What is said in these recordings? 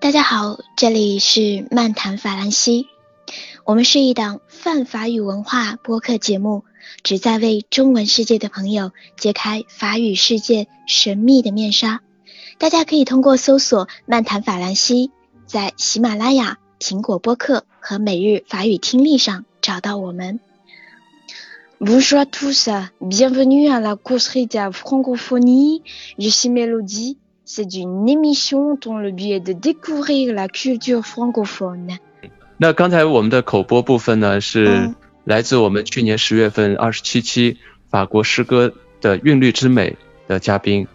大家好，这里是漫谈法兰西，我们是一档泛法语文化播客节目，旨在为中文世界的朋友揭开法语世界神秘的面纱。大家可以通过搜索“漫谈法兰西”在喜马拉雅、苹果播客和每日法语听力上找到我们。C'est une émission dont le but est de découvrir la culture francophone. 那刚才我们的口播部分呢，是来自我们去年十月份二十七期法国诗歌的韵律之美的嘉宾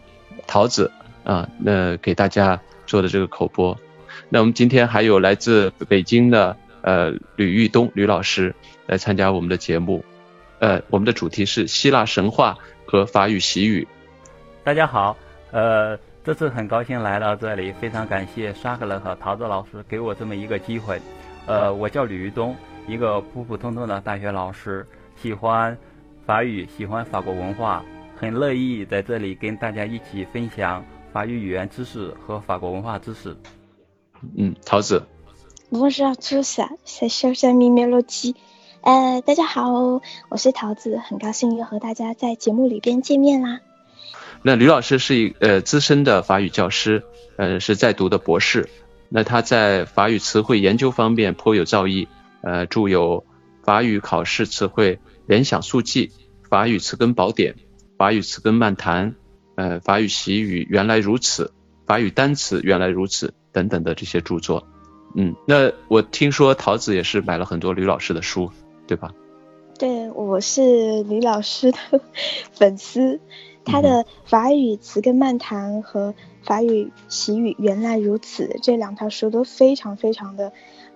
桃子啊，那给大家做的这个口播。那我们今天还有来自北京的呃吕玉东吕老师来参加我们的节目。呃，我们的主题是希腊神话和法语习语。大家好，呃。这次很高兴来到这里，非常感谢沙克勒和桃子老师给我这么一个机会。呃，我叫吕玉东，一个普普通通的大学老师，喜欢法语，喜欢法国文化，很乐意在这里跟大家一起分享法语语言知识和法国文化知识。嗯，桃子。Bonjour tous, c'est Charles Mélodie。呃，大家好，我是桃子，很高兴又和大家在节目里边见面啦。那吕老师是一呃资深的法语教师，呃是在读的博士。那他在法语词汇研究方面颇有造诣，呃著有《法语考试词汇联想速记》《法语词根宝典》《法语词根漫谈》呃《法语习语原来如此》《法语单词原来如此》等等的这些著作。嗯，那我听说桃子也是买了很多吕老师的书，对吧？对，我是吕老师的 粉丝。他的法语词根漫谈和法语习语原来如此这两套书都非常非常的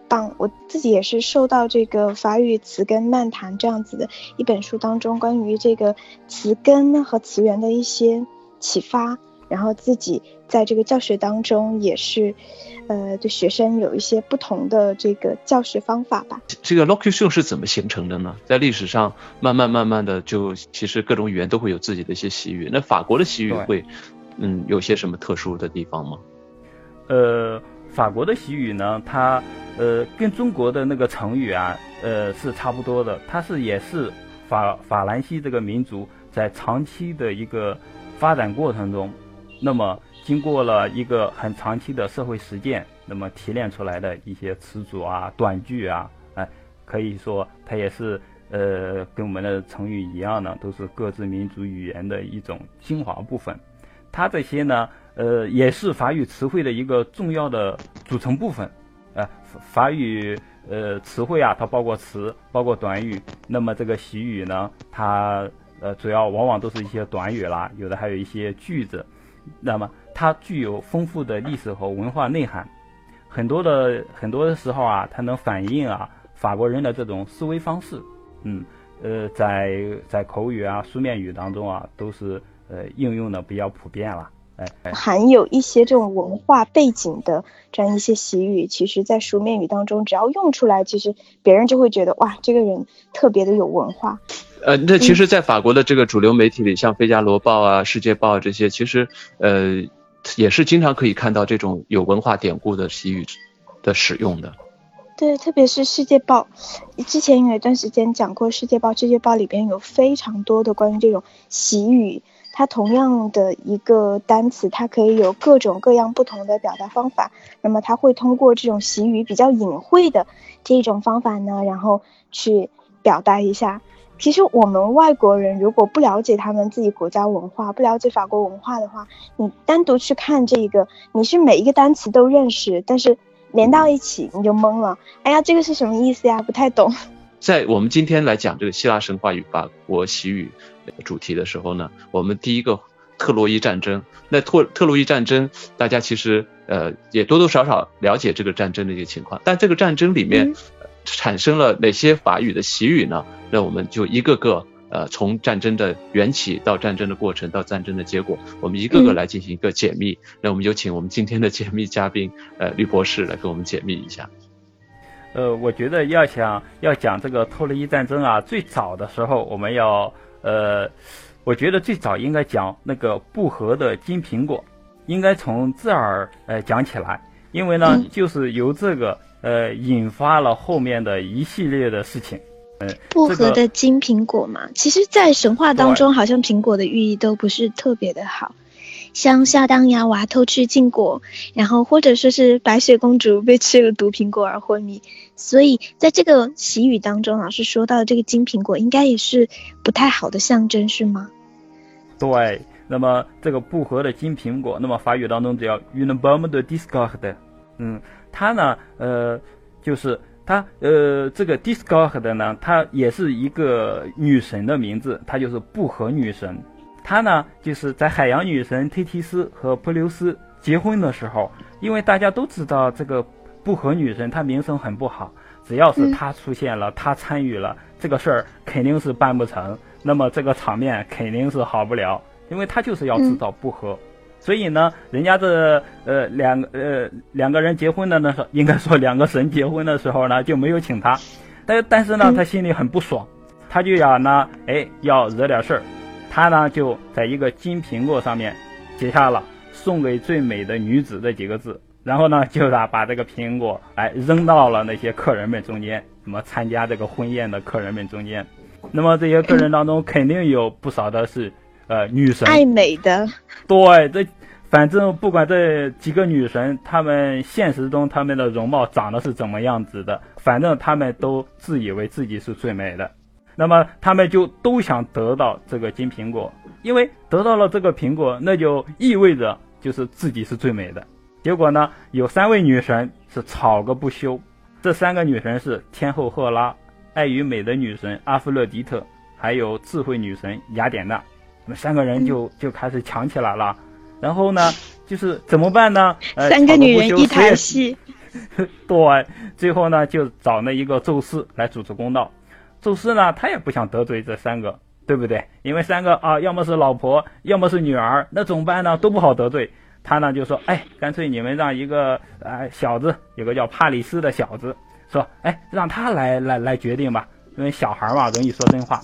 棒，我自己也是受到这个法语词根漫谈这样子的一本书当中关于这个词根和词源的一些启发。然后自己在这个教学当中也是，呃，对学生有一些不同的这个教学方法吧。这个 locution 是怎么形成的呢？在历史上慢慢慢慢的就其实各种语言都会有自己的一些习语。那法国的习语会，嗯，有些什么特殊的地方吗？呃，法国的习语呢，它呃跟中国的那个成语啊，呃是差不多的。它是也是法法兰西这个民族在长期的一个发展过程中。那么，经过了一个很长期的社会实践，那么提炼出来的一些词组啊、短句啊，哎，可以说它也是呃，跟我们的成语一样呢，都是各自民族语言的一种精华部分。它这些呢，呃，也是法语词汇的一个重要的组成部分。呃，法语呃词汇啊，它包括词，包括短语。那么这个习语呢，它呃主要往往都是一些短语啦，有的还有一些句子。那么它具有丰富的历史和文化内涵，很多的很多的时候啊，它能反映啊法国人的这种思维方式，嗯，呃，在在口语啊、书面语当中啊，都是呃应用的比较普遍了，含有一些这种文化背景的这样一些习语，其实在书面语当中，只要用出来，其实别人就会觉得哇，这个人特别的有文化。呃，那其实，在法国的这个主流媒体里，像《费加罗报》啊、《世界报》这些，其实呃也是经常可以看到这种有文化典故的习语的使用的。对，特别是《世界报》，之前有一段时间讲过，《世界报》《世界报》里边有非常多的关于这种习语，它同样的一个单词，它可以有各种各样不同的表达方法。那么，它会通过这种习语比较隐晦的这种方法呢，然后去表达一下。其实我们外国人如果不了解他们自己国家文化，不了解法国文化的话，你单独去看这个，你是每一个单词都认识，但是连到一起你就懵了。哎呀，这个是什么意思呀？不太懂。在我们今天来讲这个希腊神话与法国习语主题的时候呢，我们第一个特洛伊战争。那特特洛伊战争，大家其实呃也多多少少了解这个战争的一个情况，但这个战争里面。产生了哪些法语的习语呢？那我们就一个个呃，从战争的缘起到战争的过程到战争的结果，我们一个个来进行一个解密。那我们有请我们今天的解密嘉宾呃，吕博士来给我们解密一下。呃，我觉得要想要讲这个特洛伊战争啊，最早的时候我们要呃，我觉得最早应该讲那个不和的金苹果，应该从这儿呃讲起来。因为呢，就是由这个呃引发了后面的一系列的事情。嗯，不和的金苹果嘛，其实，在神话当中，好像苹果的寓意都不是特别的好。像夏当牙娃偷吃禁果，然后或者说是白雪公主被吃了毒苹果而昏迷，所以在这个习语当中，老师说到这个金苹果应该也是不太好的象征，是吗？对，那么这个不和的金苹果，那么法语当中只要 une pomme de discorde，嗯，它呢，呃，就是它，呃，这个 Discord 呢，它也是一个女神的名字，它就是不和女神。他呢，就是在海洋女神忒提斯和普留斯结婚的时候，因为大家都知道这个不和女神她名声很不好，只要是她出现了，她参与了这个事儿，肯定是办不成，那么这个场面肯定是好不了，因为她就是要制造不和，所以呢，人家这呃两个呃两个人结婚的那时候，应该说两个神结婚的时候呢，就没有请他，但但是呢，他心里很不爽，他就想呢，哎，要惹点事儿。他呢就在一个金苹果上面写下了“送给最美的女子”这几个字，然后呢就把把这个苹果哎扔到了那些客人们中间，什么参加这个婚宴的客人们中间。那么这些客人当中肯定有不少的是呃女神，爱 美的。对，这反正不管这几个女神，她们现实中她们的容貌长得是怎么样子的，反正她们都自以为自己是最美的。那么他们就都想得到这个金苹果，因为得到了这个苹果，那就意味着就是自己是最美的。结果呢，有三位女神是吵个不休。这三个女神是天后赫拉、爱与美的女神阿弗洛狄特，还有智慧女神雅典娜。那么三个人就就开始抢起来了。然后呢，就是怎么办呢？三个女人一台戏。对，最后呢，就找那一个宙斯来主持公道。宙斯呢，他也不想得罪这三个，对不对？因为三个啊，要么是老婆，要么是女儿，那怎么办呢？都不好得罪。他呢就说：“哎，干脆你们让一个呃小子，有个叫帕里斯的小子，说，哎，让他来来来决定吧，因为小孩嘛容易说真话。”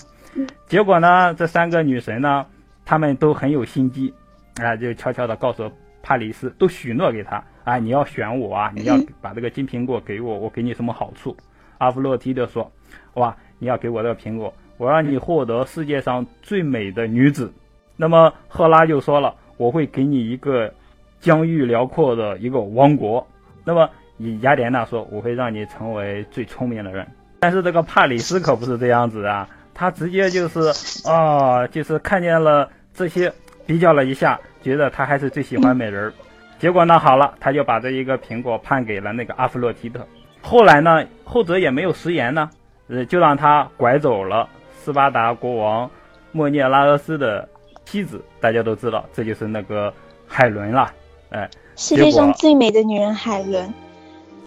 结果呢，这三个女神呢，他们都很有心机，啊，就悄悄的告诉帕里斯，都许诺给他，啊，你要选我啊，你要把这个金苹果给我，我给你什么好处？阿弗洛狄德说：“哇。”你要给我这个苹果，我让你获得世界上最美的女子。那么赫拉就说了，我会给你一个疆域辽阔的一个王国。那么以雅典娜说，我会让你成为最聪明的人。但是这个帕里斯可不是这样子啊，他直接就是啊，就是看见了这些，比较了一下，觉得他还是最喜欢美人儿。结果呢，好了，他就把这一个苹果判给了那个阿弗洛狄特。后来呢，后者也没有食言呢。呃，就让他拐走了斯巴达国王莫涅拉俄斯的妻子，大家都知道，这就是那个海伦了。哎，世界上最美的女人海伦。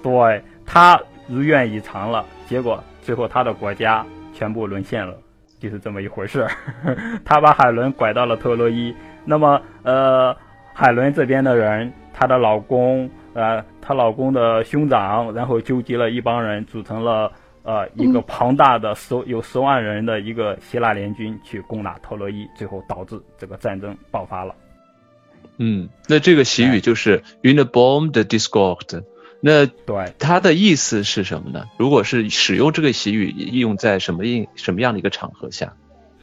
对，他如愿以偿了，结果最后他的国家全部沦陷了，就是这么一回事儿。他把海伦拐到了特洛伊，那么呃，海伦这边的人，她的老公，呃，她老公的兄长，然后纠集了一帮人，组成了。呃，一个庞大的十有十万人的一个希腊联军去攻打特洛伊，最后导致这个战争爆发了。嗯，那这个习语就是 “in the bomb the discord”。那对它的意思是什么呢？如果是使用这个习语，应用在什么应什么样的一个场合下？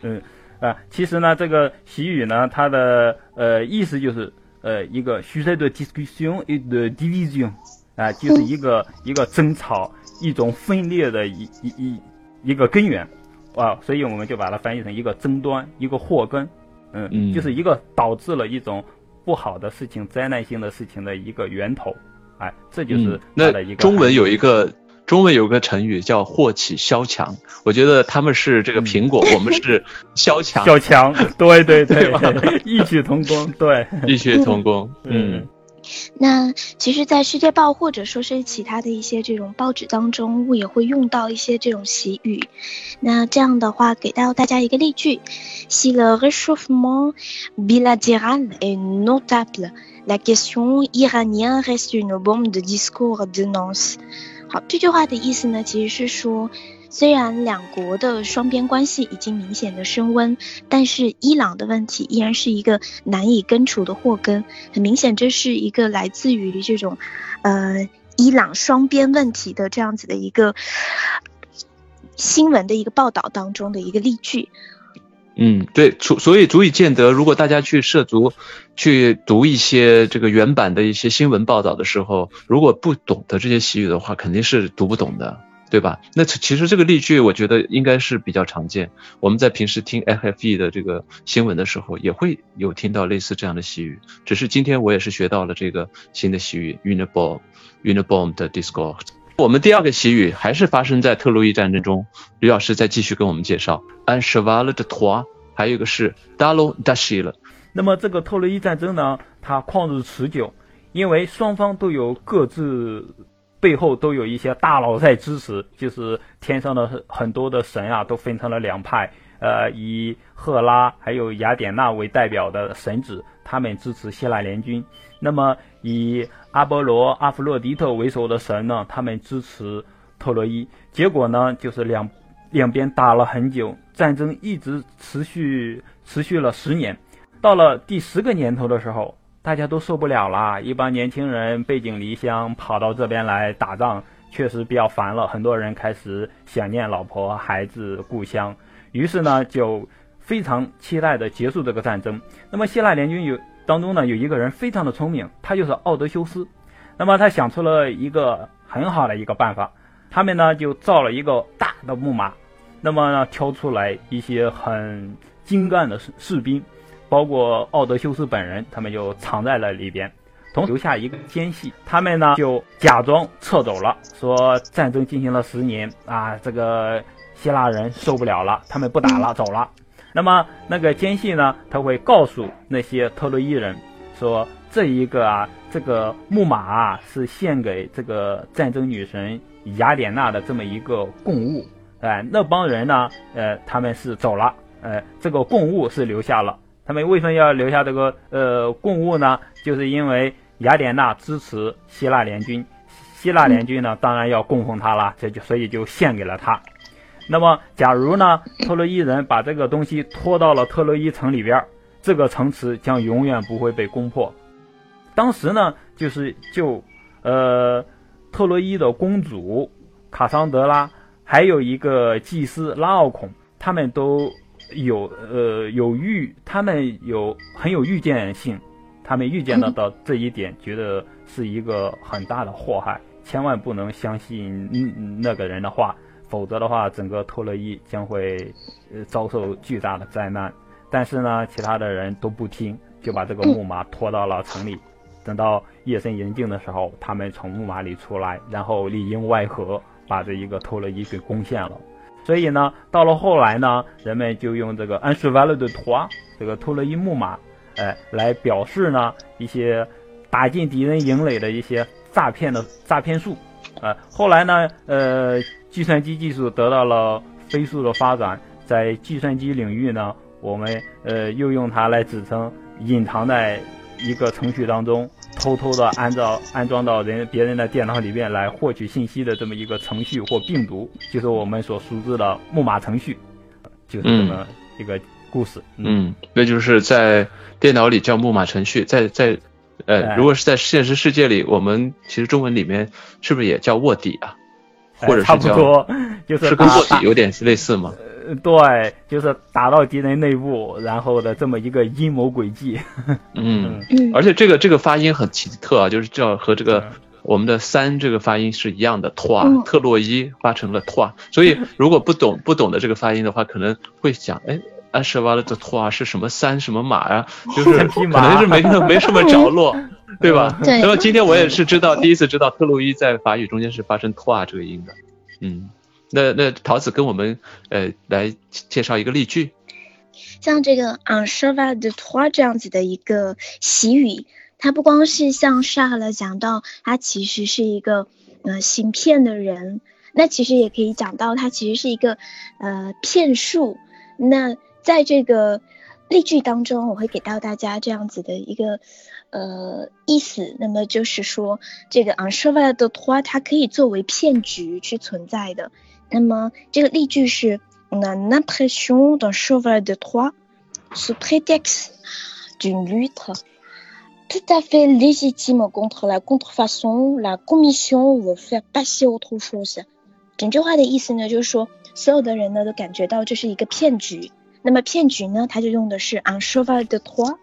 嗯啊，其实呢，这个习语呢，它的呃意思就是呃一个 sujet de discussion et de division 啊，就是一个一个争吵。一种分裂的一一一一个根源，啊，所以我们就把它翻译成一个争端，一个祸根，嗯，就是一个导致了一种不好的事情、灾难性的事情的一个源头，哎，这就是那的一个。中文有一个中文有个成语叫祸起萧墙，我觉得他们是这个苹果，我们是萧墙。萧墙，对对 对，异曲同工，对，异曲同工，嗯。那其实，在《世界报》或者说是其他的一些这种报纸当中，我也会用到一些这种习语。那这样的话，给到大家一个例句：Si le réchauffement bilatéral est notable, la question iranienne reste une bombe de discours de n o n c e 好，这句话的意思呢，其实是说，虽然两国的双边关系已经明显的升温，但是伊朗的问题依然是一个难以根除的祸根。很明显，这是一个来自于这种，呃，伊朗双边问题的这样子的一个新闻的一个报道当中的一个例句。嗯，对，所所以足以见得，如果大家去涉足去读一些这个原版的一些新闻报道的时候，如果不懂得这些习语的话，肯定是读不懂的。对吧？那其实这个例句，我觉得应该是比较常见。我们在平时听 FFE 的这个新闻的时候，也会有听到类似这样的习语。只是今天我也是学到了这个新的习语 Unibomb，Unibomb 的 Discord。我们第二个习语还是发生在特洛伊战争中。吕老师再继续跟我们介绍 a n c h e v a l de t o i 还有一个是 Dalo Dashi 了。那么这个特洛伊战争呢，它旷日持久，因为双方都有各自。背后都有一些大佬在支持，就是天上的很多的神啊，都分成了两派。呃，以赫拉还有雅典娜为代表的神子，他们支持希腊联军；那么以阿波罗、阿弗洛狄特为首的神呢，他们支持特洛伊。结果呢，就是两两边打了很久，战争一直持续持续了十年。到了第十个年头的时候。大家都受不了了，一帮年轻人背井离乡跑到这边来打仗，确实比较烦了。很多人开始想念老婆、孩子、故乡，于是呢，就非常期待的结束这个战争。那么希腊联军有当中呢，有一个人非常的聪明，他就是奥德修斯。那么他想出了一个很好的一个办法，他们呢就造了一个大的木马，那么呢挑出来一些很精干的士士兵。包括奥德修斯本人，他们就藏在了里边，同留下一个奸细。他们呢就假装撤走了，说战争进行了十年啊，这个希腊人受不了了，他们不打了，走了。那么那个奸细呢，他会告诉那些特洛伊人，说这一个啊，这个木马啊是献给这个战争女神雅典娜的这么一个贡物。哎，那帮人呢，呃，他们是走了，呃，这个贡物是留下了。他们为什么要留下这个呃贡物呢？就是因为雅典娜支持希腊联军，希腊联军呢当然要供奉他了，这就所以就献给了他。那么，假如呢特洛伊人把这个东西拖到了特洛伊城里边，这个城池将永远不会被攻破。当时呢，就是就呃特洛伊的公主卡桑德拉，还有一个祭司拉奥孔，他们都。有呃有预，他们有很有预见性，他们预见到 到这一点，觉得是一个很大的祸害，千万不能相信那个人的话，否则的话，整个托洛伊将会呃遭受巨大的灾难。但是呢，其他的人都不听，就把这个木马拖到了城里。等到夜深人静的时候，他们从木马里出来，然后里应外合，把这一个托洛伊给攻陷了。所以呢，到了后来呢，人们就用这个 a n c h e v a l de t o i 这个托洛伊木马，哎，来表示呢一些打进敌人营垒的一些诈骗的诈骗术。呃，后来呢，呃，计算机技术得到了飞速的发展，在计算机领域呢，我们呃又用它来指称隐藏在一个程序当中。偷偷的安照安装到人别人的电脑里面来获取信息的这么一个程序或病毒，就是我们所熟知的木马程序，就是这么一个故事。嗯，那就是在电脑里叫木马程序，在在呃，如果是在现实世界里，我们其实中文里面是不是也叫卧底啊？或者是叫，就是跟卧底有点类似吗？对，就是打到敌人内部，然后的这么一个阴谋诡计。嗯，而且这个这个发音很奇特啊，就是叫和这个我们的三这个发音是一样的，托特洛伊发成了托，所以如果不懂不懂的这个发音的话，可能会想，哎，阿什瓦勒的托是什么三什么马呀？就是可能是没 没什么着落，对吧？那么今天我也是知道，第一次知道特洛伊在法语中间是发生托这个音的，嗯。那那桃子跟我们呃来介绍一个例句，像这个 un cheval de trois 这样子的一个习语，它不光是像沙了讲到，它其实是一个呃行骗的人，那其实也可以讲到它其实是一个呃骗术。那在这个例句当中，我会给到大家这样子的一个呃意思，那么就是说这个 un cheval de trois 它可以作为骗局去存在的。那么这个例句是 On a l'impression d'un cheval de Troie sous prétexte d'une lutte tout à fait légitime contre la contrefaçon, la commission veut faire passer autre chose。整句话的意思呢，就是说所有的人呢都感觉到这是一个骗局。那么骗局呢，它就用的是 un cheval de Troie，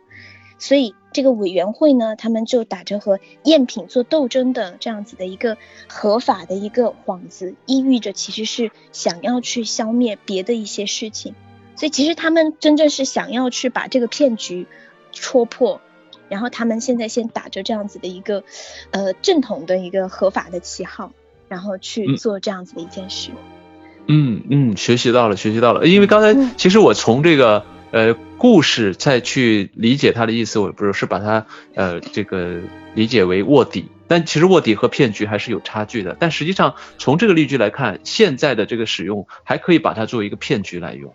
所以这个委员会呢，他们就打着和赝品做斗争的这样子的一个合法的一个幌子，意喻着其实是想要去消灭别的一些事情。所以其实他们真正是想要去把这个骗局戳破，然后他们现在先打着这样子的一个呃正统的一个合法的旗号，然后去做这样子的一件事。嗯嗯，学习到了，学习到了。因为刚才其实我从这个。呃，故事再去理解它的意思，我不是是把它呃这个理解为卧底，但其实卧底和骗局还是有差距的。但实际上从这个例句来看，现在的这个使用还可以把它作为一个骗局来用，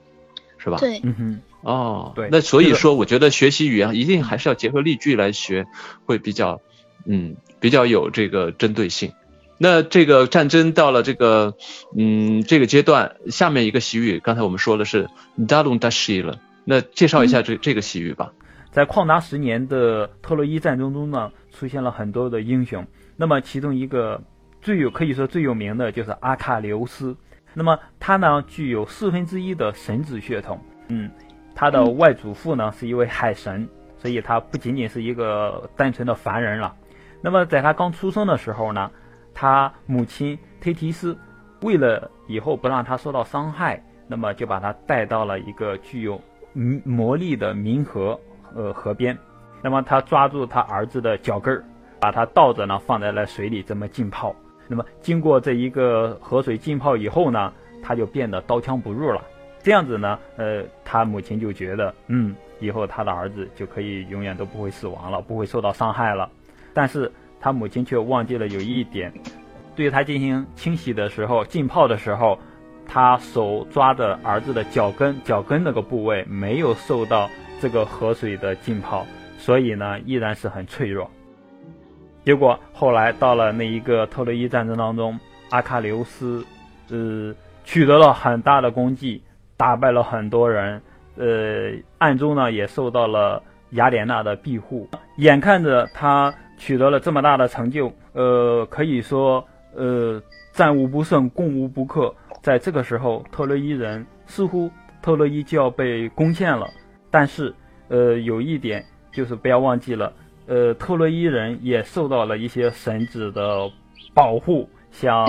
是吧？对，嗯哼，哦，对。那所以说，我觉得学习语言一定还是要结合例句来学，会比较嗯比较有这个针对性。那这个战争到了这个嗯这个阶段，下面一个习语，刚才我们说的是 dalun dashi 了。那介绍一下这这个西域吧。在旷达十年的特洛伊战争中呢，出现了很多的英雄。那么其中一个最有可以说最有名的就是阿喀琉斯。那么他呢具有四分之一的神子血统。嗯，他的外祖父呢是一位海神，所以他不仅仅是一个单纯的凡人了。那么在他刚出生的时候呢，他母亲忒提斯为了以后不让他受到伤害，那么就把他带到了一个具有魔力的冥河，呃，河边，那么他抓住他儿子的脚跟儿，把他倒着呢放在了水里，这么浸泡。那么经过这一个河水浸泡以后呢，他就变得刀枪不入了。这样子呢，呃，他母亲就觉得，嗯，以后他的儿子就可以永远都不会死亡了，不会受到伤害了。但是他母亲却忘记了有一点，对他进行清洗的时候，浸泡的时候。他手抓着儿子的脚跟，脚跟那个部位没有受到这个河水的浸泡，所以呢依然是很脆弱。结果后来到了那一个特洛伊战争当中，阿喀琉斯，呃，取得了很大的功绩，打败了很多人，呃，暗中呢也受到了雅典娜的庇护。眼看着他取得了这么大的成就，呃，可以说，呃，战无不胜，攻无不克。在这个时候，特洛伊人似乎特洛伊就要被攻陷了。但是，呃，有一点就是不要忘记了，呃，特洛伊人也受到了一些神子的保护，像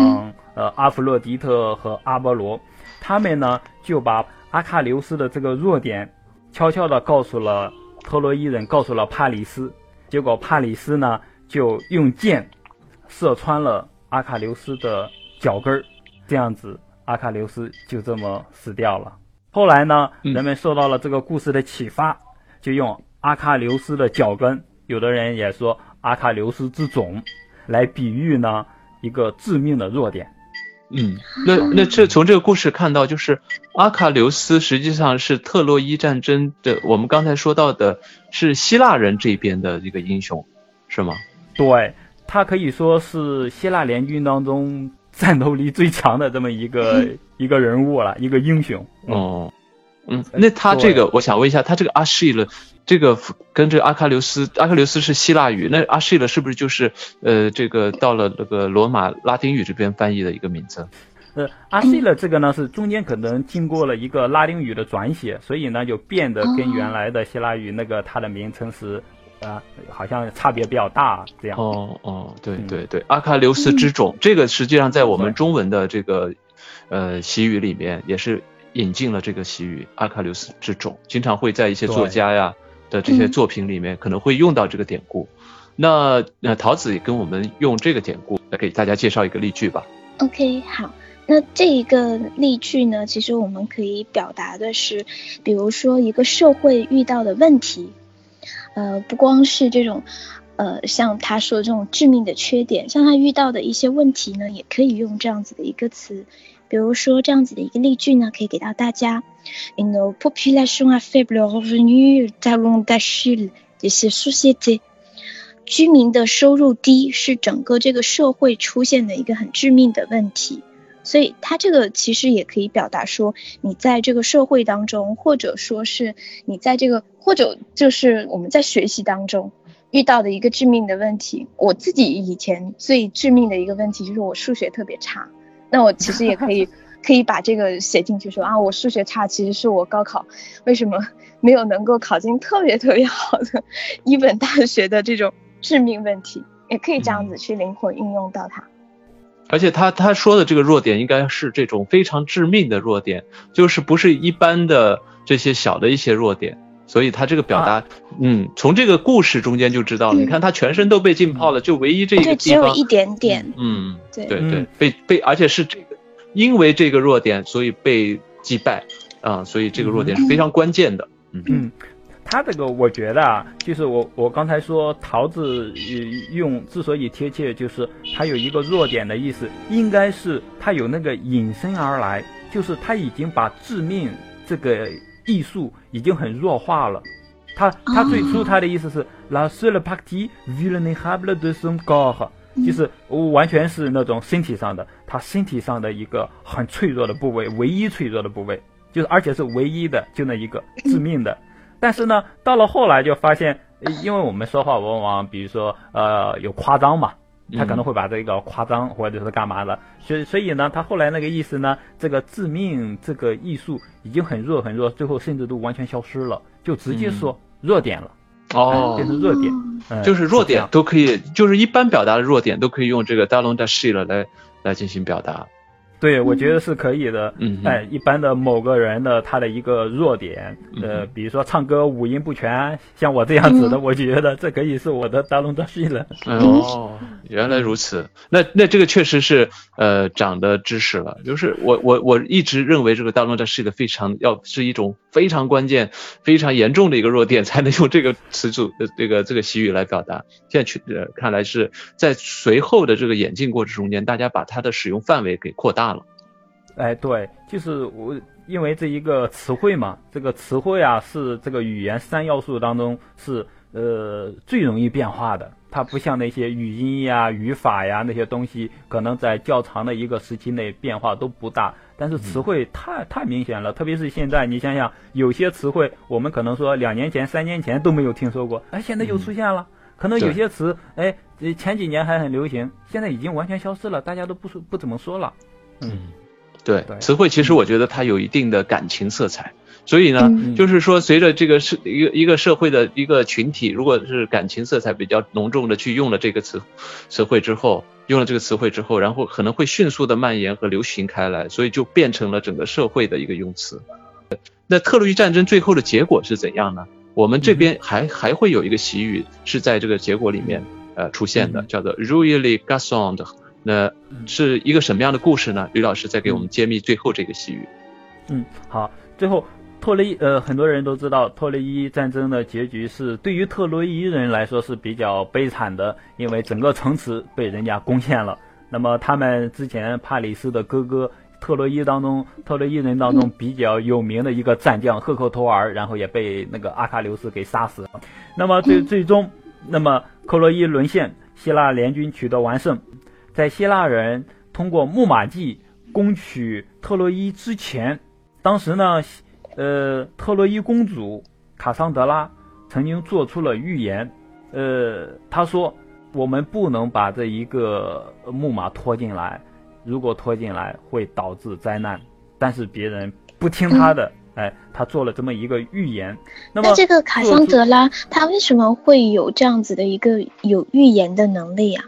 呃阿弗洛狄特和阿波罗，他们呢就把阿喀琉斯的这个弱点悄悄地告诉了特洛伊人，告诉了帕里斯。结果帕里斯呢就用箭射穿了阿喀琉斯的脚跟儿，这样子。阿喀琉斯就这么死掉了。后来呢，人们受到了这个故事的启发，就用阿喀琉斯的脚跟，有的人也说阿喀琉斯之踵，来比喻呢一个致命的弱点。嗯，那 那这从这个故事看到，就是阿喀琉斯实际上是特洛伊战争的，我们刚才说到的是希腊人这边的一个英雄，是吗？对，他可以说是希腊联军当中。战斗力最强的这么一个 一个人物了，一个英雄。哦，嗯，那他这个，我想问一下，他这个阿希勒，这个跟这个阿喀琉斯，阿喀琉斯是希腊语，那阿希勒是不是就是呃，这个到了那个罗马拉丁语这边翻译的一个名字？呃，阿希勒这个呢是中间可能经过了一个拉丁语的转写，所以呢就变得跟原来的希腊语那个它的名称是。啊，好像差别比较大，这样。哦哦，对对对，阿喀琉斯之种，这个实际上在我们中文的这个呃习语里面也是引进了这个习语，阿喀琉斯之种，经常会在一些作家呀的这些作品里面可能会用到这个典故。那那桃子也跟我们用这个典故来给大家介绍一个例句吧。OK，好，那这一个例句呢，其实我们可以表达的是，比如说一个社会遇到的问题。呃，不光是这种，呃，像他说这种致命的缺点，像他遇到的一些问题呢，也可以用这样子的一个词，比如说这样子的一个例句呢，可以给到大家：Une population à faible revenu talon d'Achille de ces sociétés。居民的收入低是整个这个社会出现的一个很致命的问题。所以它这个其实也可以表达说，你在这个社会当中，或者说是你在这个，或者就是我们在学习当中遇到的一个致命的问题。我自己以前最致命的一个问题就是我数学特别差，那我其实也可以可以把这个写进去说啊，我数学差其实是我高考为什么没有能够考进特别特别好的一本大学的这种致命问题，也可以这样子去灵活运用到它。而且他他说的这个弱点应该是这种非常致命的弱点，就是不是一般的这些小的一些弱点，所以他这个表达，嗯，从这个故事中间就知道了。你看他全身都被浸泡了，就唯一这一个地方，只有一点点，嗯，对。对对，被被，而且是这个，因为这个弱点，所以被击败啊，所以这个弱点是非常关键的，嗯。嗯。他这个我觉得啊，就是我我刚才说桃子用之所以贴切，就是它有一个弱点的意思，应该是它有那个引申而来，就是他已经把致命这个艺术已经很弱化了。他他最初他的意思是 la seule partie vulnérable de son corps，就是完全是那种身体上的，他身体上的一个很脆弱的部位，唯一脆弱的部位，就是而且是唯一的，就那一个致命的。但是呢，到了后来就发现，因为我们说话往往，比如说，呃，有夸张嘛，他可能会把这个夸张或者是干嘛的，所以所以呢，他后来那个意思呢，这个致命这个艺术已经很弱很弱，最后甚至都完全消失了，就直接说弱点了，哦，变成弱点，就是弱点都可以，就是一般表达的弱点都可以用这个 d a l o n da s h i 了来来进行表达。对，我觉得是可以的。嗯，哎，一般的某个人的他的一个弱点，呃，比如说唱歌五音不全，像我这样子的，我觉得这可以是我的大龙大戏了。哦，原来如此。那那这个确实是呃长的知识了。就是我我我一直认为这个大龙大戏的非常要是一种非常关键、非常严重的一个弱点，才能用这个词组的这个这个习语来表达。现在去呃看来是在随后的这个演进过程中间，大家把它的使用范围给扩大。了，哎，对，就是我，因为这一个词汇嘛，这个词汇啊是这个语言三要素当中是呃最容易变化的，它不像那些语音呀、语法呀那些东西，可能在较长的一个时期内变化都不大，但是词汇太太明显了，特别是现在，你想想，有些词汇我们可能说两年前、三年前都没有听说过，哎，现在又出现了，可能有些词，哎，前几年还很流行，现在已经完全消失了，大家都不说不怎么说了。嗯，对，词汇其实我觉得它有一定的感情色彩，所以呢，就是说随着这个社一个一个社会的一个群体，如果是感情色彩比较浓重的去用了这个词词汇之后，用了这个词汇之后，然后可能会迅速的蔓延和流行开来，所以就变成了整个社会的一个用词。那特洛伊战争最后的结果是怎样呢？我们这边还还会有一个习语是在这个结果里面呃出现的，叫做 r u i l l y gasond。那是一个什么样的故事呢？吕老师再给我们揭秘最后这个细语。嗯，好，最后特洛伊呃，很多人都知道特洛伊战争的结局是对于特洛伊人来说是比较悲惨的，因为整个城池被人家攻陷了。那么他们之前帕里斯的哥哥特洛伊当中，特洛伊人当中比较有名的一个战将赫克托尔，然后也被那个阿喀琉斯给杀死了。那么最最终，那么克洛伊沦陷，希腊联军取得完胜。在希腊人通过木马计攻取特洛伊之前，当时呢，呃，特洛伊公主卡桑德拉曾经做出了预言，呃，她说我们不能把这一个木马拖进来，如果拖进来会导致灾难。但是别人不听她的，哎，她做了这么一个预言。那么这个卡桑德拉她为什么会有这样子的一个有预言的能力啊？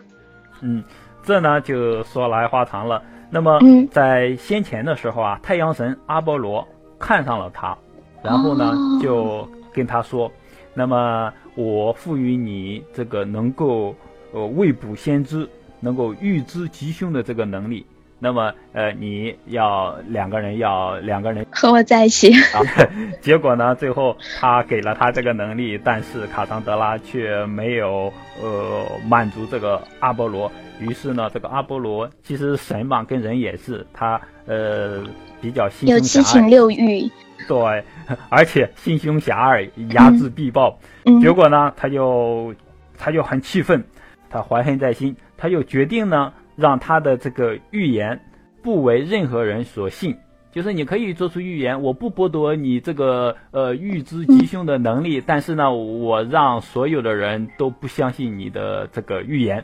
嗯。这呢就说来话长了。那么在先前的时候啊，太阳神阿波罗看上了他，然后呢就跟他说：“那么我赋予你这个能够呃未卜先知、能够预知吉凶的这个能力。那么呃你要两个人要两个人和我在一起。啊 结果呢，最后他给了他这个能力，但是卡桑德拉却没有呃满足这个阿波罗。”于是呢，这个阿波罗其实神嘛，跟人也是，他呃比较心有七情六欲，对，而且心胸狭隘，睚眦必报。嗯结果呢，他就他就很气愤，他怀恨在心，他就决定呢，让他的这个预言不为任何人所信。就是你可以做出预言，我不剥夺你这个呃预知吉凶的能力，但是呢，我让所有的人都不相信你的这个预言。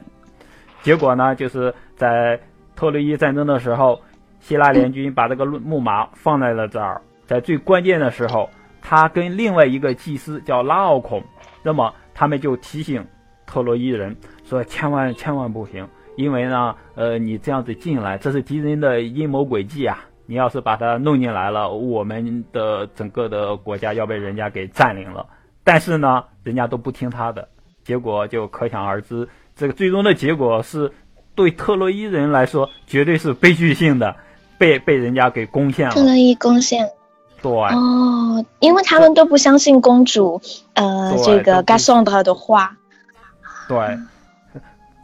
结果呢，就是在特洛伊战争的时候，希腊联军把这个木马放在了这儿，在最关键的时候，他跟另外一个祭司叫拉奥孔，那么他们就提醒特洛伊人说：千万千万不行，因为呢，呃，你这样子进来，这是敌人的阴谋诡计啊。你要是把他弄进来了，我们的整个的国家要被人家给占领了。但是呢，人家都不听他的，结果就可想而知。这个最终的结果是，对特洛伊人来说绝对是悲剧性的，被被人家给攻陷了。特洛伊攻陷。对。哦，因为他们都不相信公主，呃，这个 o n d 的话。对。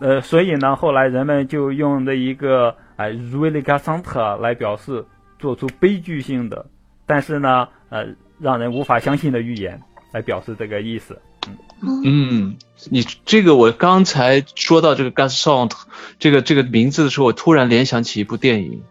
呃，所以呢，后来人们就用这一个。哎，really g a s a n t 来表示做出悲剧性的，但是呢，呃，让人无法相信的预言，来表示这个意思。嗯，嗯，你这个我刚才说到这个 g a s a n t 这个这个名字的时候，我突然联想起一部电影，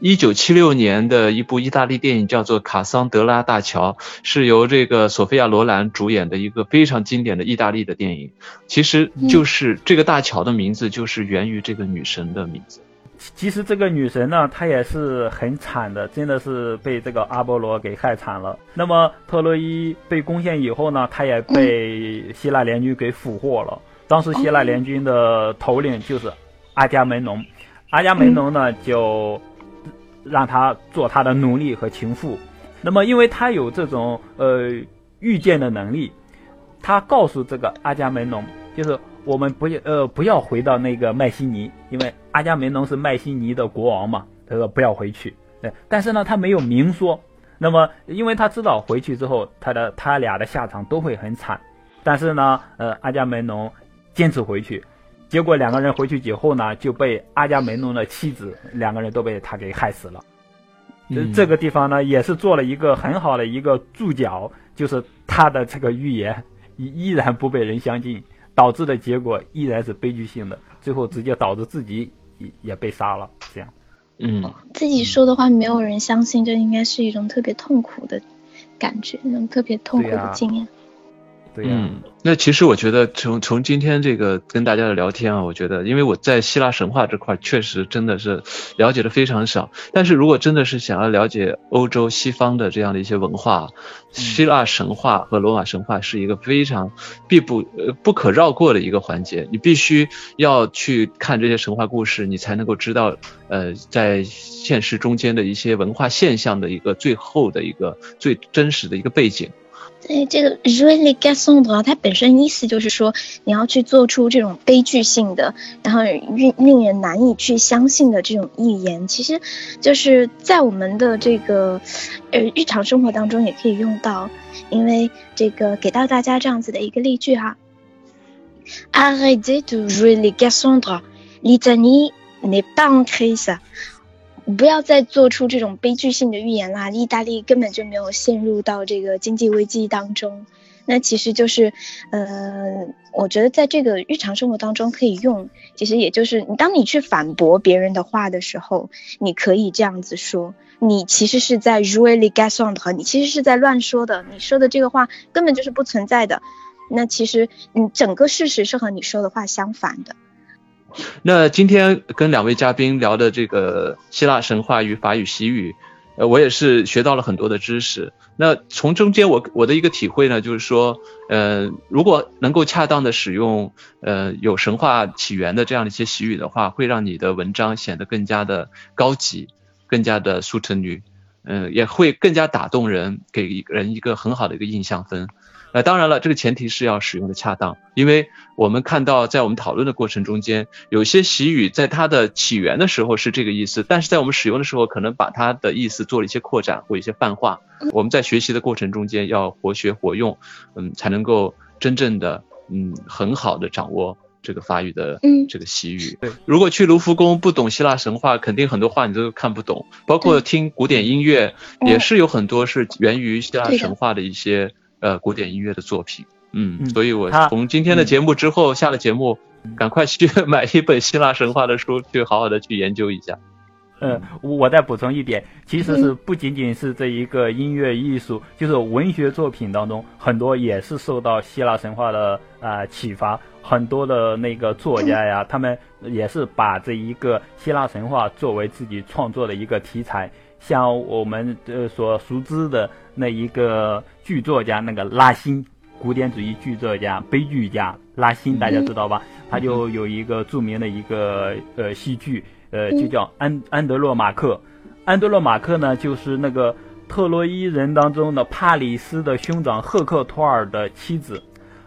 一九七六年的一部意大利电影，叫做《卡桑德拉大桥》，是由这个索菲亚罗兰主演的一个非常经典的意大利的电影。其实就是这个大桥的名字，就是源于这个女神的名字。其实这个女神呢，她也是很惨的，真的是被这个阿波罗给害惨了。那么特洛伊被攻陷以后呢，她也被希腊联军给俘获了。当时希腊联军的头领就是阿伽门农，阿伽门农呢就让他做他的奴隶和情妇。那么因为他有这种呃预见的能力，他告诉这个阿伽门农，就是。我们不要呃不要回到那个麦西尼，因为阿伽门农是麦西尼的国王嘛，他说不要回去。对，但是呢他没有明说。那么因为他知道回去之后他的他俩的下场都会很惨，但是呢呃阿伽门农坚持回去，结果两个人回去以后呢就被阿伽门农的妻子两个人都被他给害死了。这这个地方呢也是做了一个很好的一个注脚，就是他的这个预言依依然不被人相信。导致的结果依然是悲剧性的，最后直接导致自己也也被杀了。这样，嗯，自己说的话没有人相信，这应该是一种特别痛苦的感觉，那种特别痛苦的经验。嗯，那其实我觉得从从今天这个跟大家的聊天啊，我觉得，因为我在希腊神话这块确实真的是了解的非常少，但是如果真的是想要了解欧洲西方的这样的一些文化，希腊神话和罗马神话是一个非常必不呃不可绕过的一个环节，你必须要去看这些神话故事，你才能够知道呃在现实中间的一些文化现象的一个最后的一个最真实的一个背景。对这个 really get song 的话，它本身意思就是说，你要去做出这种悲剧性的，然后令令人难以去相信的这种预言，其实就是在我们的这个呃日常生活当中也可以用到，因为这个给到大家这样子的一个例句哈，Arrêtez de really get song, l'Italie n'est pas en crise。不要再做出这种悲剧性的预言啦！意大利根本就没有陷入到这个经济危机当中。那其实就是，呃，我觉得在这个日常生活当中可以用。其实也就是，你当你去反驳别人的话的时候，你可以这样子说：你其实是在 really get on 的话，你其实是在乱说的。你说的这个话根本就是不存在的。那其实，你整个事实是和你说的话相反的。那今天跟两位嘉宾聊的这个希腊神话与法语习语，呃，我也是学到了很多的知识。那从中间我我的一个体会呢，就是说，呃，如果能够恰当的使用，呃，有神话起源的这样的一些习语的话，会让你的文章显得更加的高级，更加的素成女，嗯，也会更加打动人，给人一个很好的一个印象分。呃，当然了，这个前提是要使用的恰当，因为我们看到在我们讨论的过程中间，有些习语在它的起源的时候是这个意思，但是在我们使用的时候，可能把它的意思做了一些扩展或一些泛化。我们在学习的过程中间要活学活用，嗯，才能够真正的嗯很好的掌握这个法语的这个习语。对，如果去卢浮宫不懂希腊神话，肯定很多话你都看不懂，包括听古典音乐也是有很多是源于希腊神话的一些。呃，古典音乐的作品，嗯，所以我从今天的节目之后下了节目，赶快去 买一本希腊神话的书，去好好的去研究一下。嗯，我再补充一点，其实是不仅仅是这一个音乐艺术，就是文学作品当中，很多也是受到希腊神话的啊启发，很多的那个作家呀，他们也是把这一个希腊神话作为自己创作的一个题材。像我们呃所熟知的那一个剧作家，那个拉辛，古典主义剧作家、悲剧家拉辛，大家知道吧？他就有一个著名的一个呃戏剧，呃，就叫安安德洛马克。安德洛马克呢，就是那个特洛伊人当中的帕里斯的兄长赫克托尔的妻子。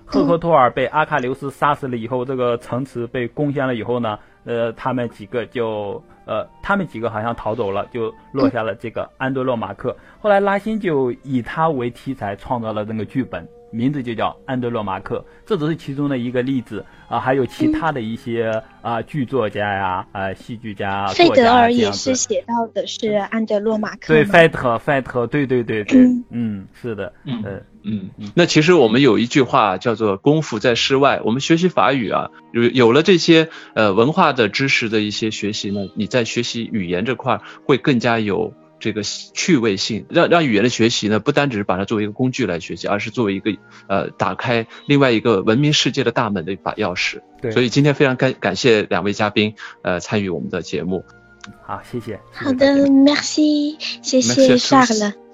赫克托尔被阿喀琉斯杀死了以后，这个城池被攻陷了以后呢，呃，他们几个就。呃，他们几个好像逃走了，就落下了这个安德洛马克。后来拉辛就以他为题材创造了那个剧本，名字就叫《安德洛马克》。这只是其中的一个例子啊，还有其他的一些啊剧作家呀、啊戏剧家、费德尔也是写到的是安德洛马克。对，费特，费特，对对对对，嗯，是的，嗯嗯嗯。那其实我们有一句话叫做“功夫在室外”。我们学习法语啊，有有了这些呃文化的知识的一些学习呢，你在学习语言这块会更加有这个趣味性。让让语言的学习呢，不单只是把它作为一个工具来学习，而是作为一个呃打开另外一个文明世界的大门的一把钥匙。对。所以今天非常感感谢两位嘉宾呃参与我们的节目。好，谢谢。好的，merci，谢谢 Charles。